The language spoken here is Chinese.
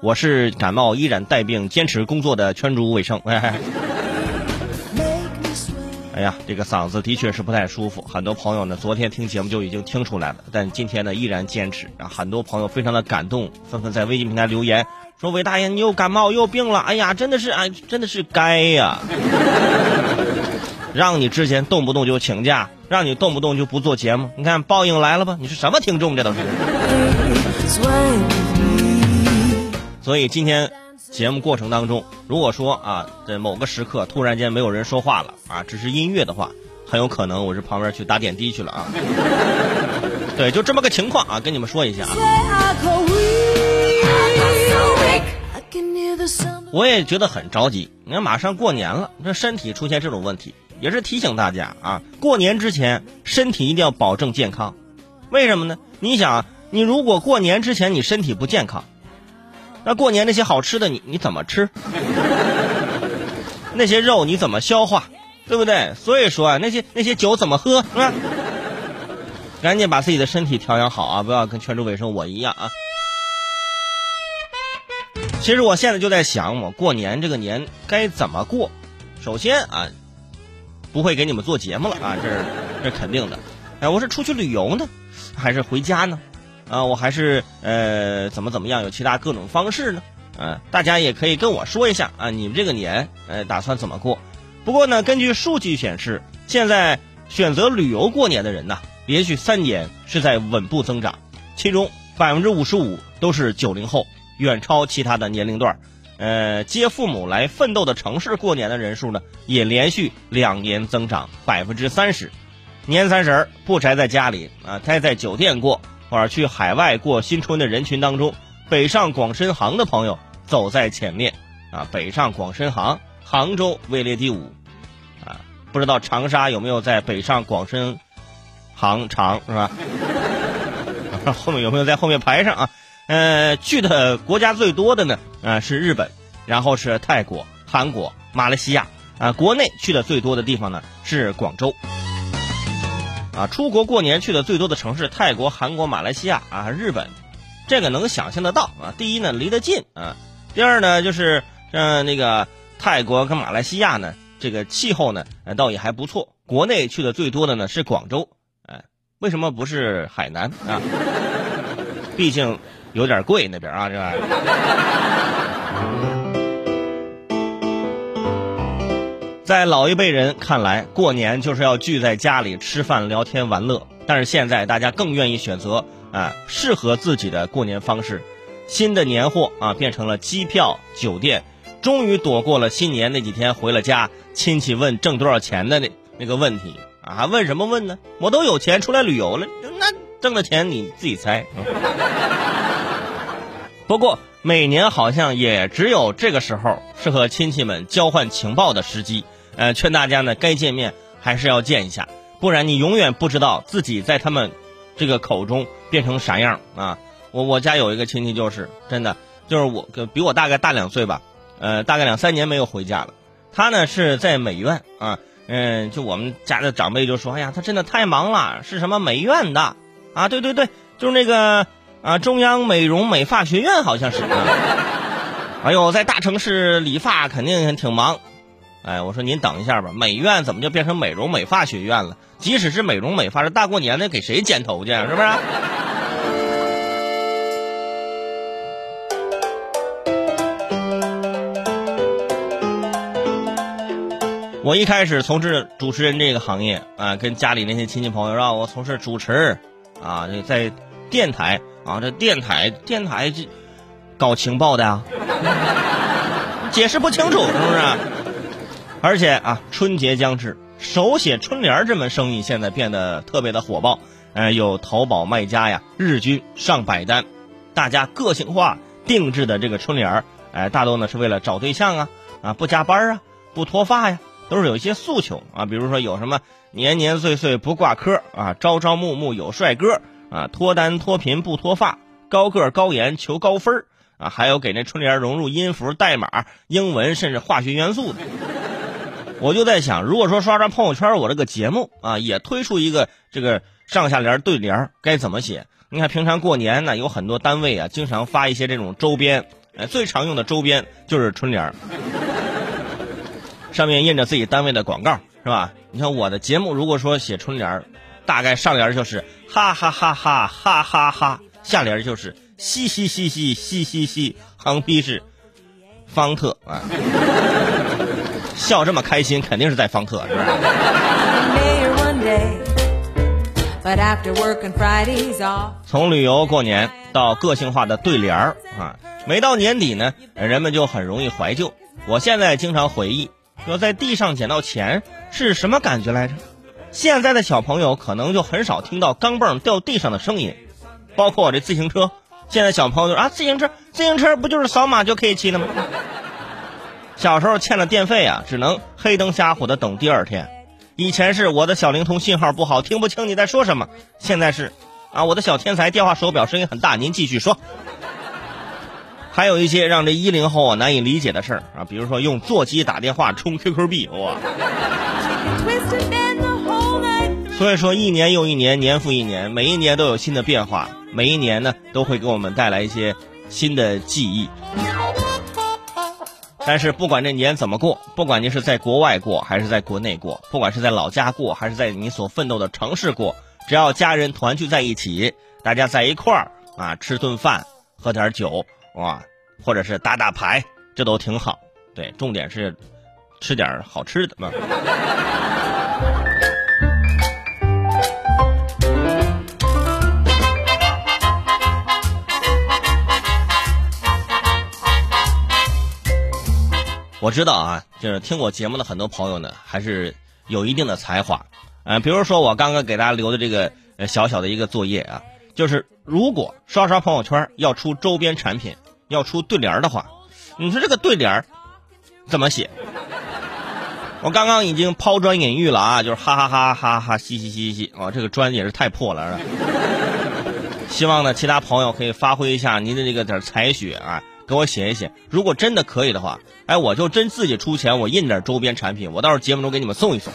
我是感冒依然带病坚持工作的圈主伟生。哎呀，这个嗓子的确是不太舒服。很多朋友呢，昨天听节目就已经听出来了，但今天呢依然坚持。啊，很多朋友非常的感动，纷纷在微信平台留言说：“伟大爷，你又感冒又病了。”哎呀，真的是哎，真的是该呀！让你之前动不动就请假，让你动不动就不做节目，你看报应来了吧？你是什么听众？这都是。所以今天节目过程当中，如果说啊，在某个时刻突然间没有人说话了啊，只是音乐的话，很有可能我是旁边去打点滴去了啊。对，就这么个情况啊，跟你们说一下啊。我也觉得很着急，你看马上过年了，这身体出现这种问题。也是提醒大家啊，过年之前身体一定要保证健康。为什么呢？你想，你如果过年之前你身体不健康，那过年那些好吃的你你怎么吃？那些肉你怎么消化？对不对？所以说啊，那些那些酒怎么喝？是吧？赶紧把自己的身体调养好啊，不要跟全州卫生我一样啊。其实我现在就在想，我过年这个年该怎么过？首先啊。不会给你们做节目了啊，这是这肯定的。哎，我是出去旅游呢，还是回家呢？啊，我还是呃怎么怎么样？有其他各种方式呢？啊，大家也可以跟我说一下啊，你们这个年呃打算怎么过？不过呢，根据数据显示，现在选择旅游过年的人呢，连续三年是在稳步增长，其中百分之五十五都是九零后，远超其他的年龄段。呃，接父母来奋斗的城市过年的人数呢，也连续两年增长百分之三十。年三十儿不宅在家里啊，待在酒店过，或者去海外过新春的人群当中，北上广深杭的朋友走在前面啊。北上广深杭，杭州位列第五啊。不知道长沙有没有在北上广深杭长是吧？后面有没有在后面排上啊？呃，去的国家最多的呢，啊是日本，然后是泰国、韩国、马来西亚，啊国内去的最多的地方呢是广州，啊出国过年去的最多的城市泰国、韩国、马来西亚啊日本，这个能想象得到啊。第一呢离得近啊，第二呢就是像那个泰国跟马来西亚呢，这个气候呢倒也还不错。国内去的最多的呢是广州，哎，为什么不是海南啊？毕竟。有点贵那边啊，这玩意在老一辈人看来，过年就是要聚在家里吃饭、聊天、玩乐。但是现在大家更愿意选择啊适合自己的过年方式。新的年货啊变成了机票、酒店，终于躲过了新年那几天回了家，亲戚问挣多少钱的那那个问题啊？问什么问呢？我都有钱出来旅游了，那挣的钱你自己猜。不过每年好像也只有这个时候是和亲戚们交换情报的时机，呃，劝大家呢该见面还是要见一下，不然你永远不知道自己在他们这个口中变成啥样啊！我我家有一个亲戚就是真的，就是我比我大概大两岁吧，呃，大概两三年没有回家了。他呢是在美院啊，嗯，就我们家的长辈就说：“哎呀，他真的太忙了，是什么美院的啊？对对对，就是那个。”啊，中央美容美发学院好像是。哎呦，在大城市理发肯定挺忙。哎，我说您等一下吧，美院怎么就变成美容美发学院了？即使是美容美发，这大过年的给谁剪头去？是不是？我一开始从事主持人这个行业啊，跟家里那些亲戚朋友让我从事主持啊，在电台。啊，这电台电台这搞情报的呀，解释不清楚是不是？而且啊，春节将至，手写春联这门生意现在变得特别的火爆。呃，有淘宝卖家呀，日均上百单，大家个性化定制的这个春联儿哎，大多呢是为了找对象啊，啊，不加班啊，不脱发呀，都是有一些诉求啊，比如说有什么年年岁岁不挂科啊，朝朝暮暮有帅哥。啊，脱单脱贫不脱发，高个高颜求高分啊，还有给那春联融入音符、代码、英文甚至化学元素的。我就在想，如果说刷刷朋友圈，我这个节目啊，也推出一个这个上下联对联，该怎么写？你看平常过年呢，有很多单位啊，经常发一些这种周边，哎，最常用的周边就是春联，上面印着自己单位的广告，是吧？你看我的节目，如果说写春联，大概上联就是哈哈哈哈哈哈哈，下联就是嘻嘻嘻嘻嘻嘻嘻，横批是方特啊，笑这么开心，肯定是在方特，是不是？从旅游过年到个性化的对联儿啊，每到年底呢，人们就很容易怀旧。我现在经常回忆，说在地上捡到钱是什么感觉来着？现在的小朋友可能就很少听到钢镚掉地上的声音，包括我这自行车。现在小朋友啊，自行车，自行车不就是扫码就可以骑了吗？小时候欠了电费啊，只能黑灯瞎火的等第二天。以前是我的小灵通信号不好，听不清你在说什么。现在是，啊，我的小天才电话手表声音很大，您继续说。还有一些让这一零后啊难以理解的事儿啊，比如说用座机打电话充 QQ 币，哇。所以说一年又一年，年复一年，每一年都有新的变化，每一年呢都会给我们带来一些新的记忆。但是不管这年怎么过，不管您是在国外过还是在国内过，不管是在老家过还是在你所奋斗的城市过，只要家人团聚在一起，大家在一块儿啊吃顿饭，喝点酒，哇，或者是打打牌，这都挺好。对，重点是吃点好吃的嘛。我知道啊，就是听我节目的很多朋友呢，还是有一定的才华，嗯，比如说我刚刚给大家留的这个小小的一个作业啊，就是如果刷刷朋友圈要出周边产品，要出对联的话，你说这个对联怎么写？我刚刚已经抛砖引玉了啊，就是哈哈哈哈哈，嘻嘻嘻嘻，哦，这个砖也是太破了，是吧希望呢，其他朋友可以发挥一下您的这个点才学啊。给我写一写，如果真的可以的话，哎，我就真自己出钱，我印点周边产品，我到时候节目中给你们送一送。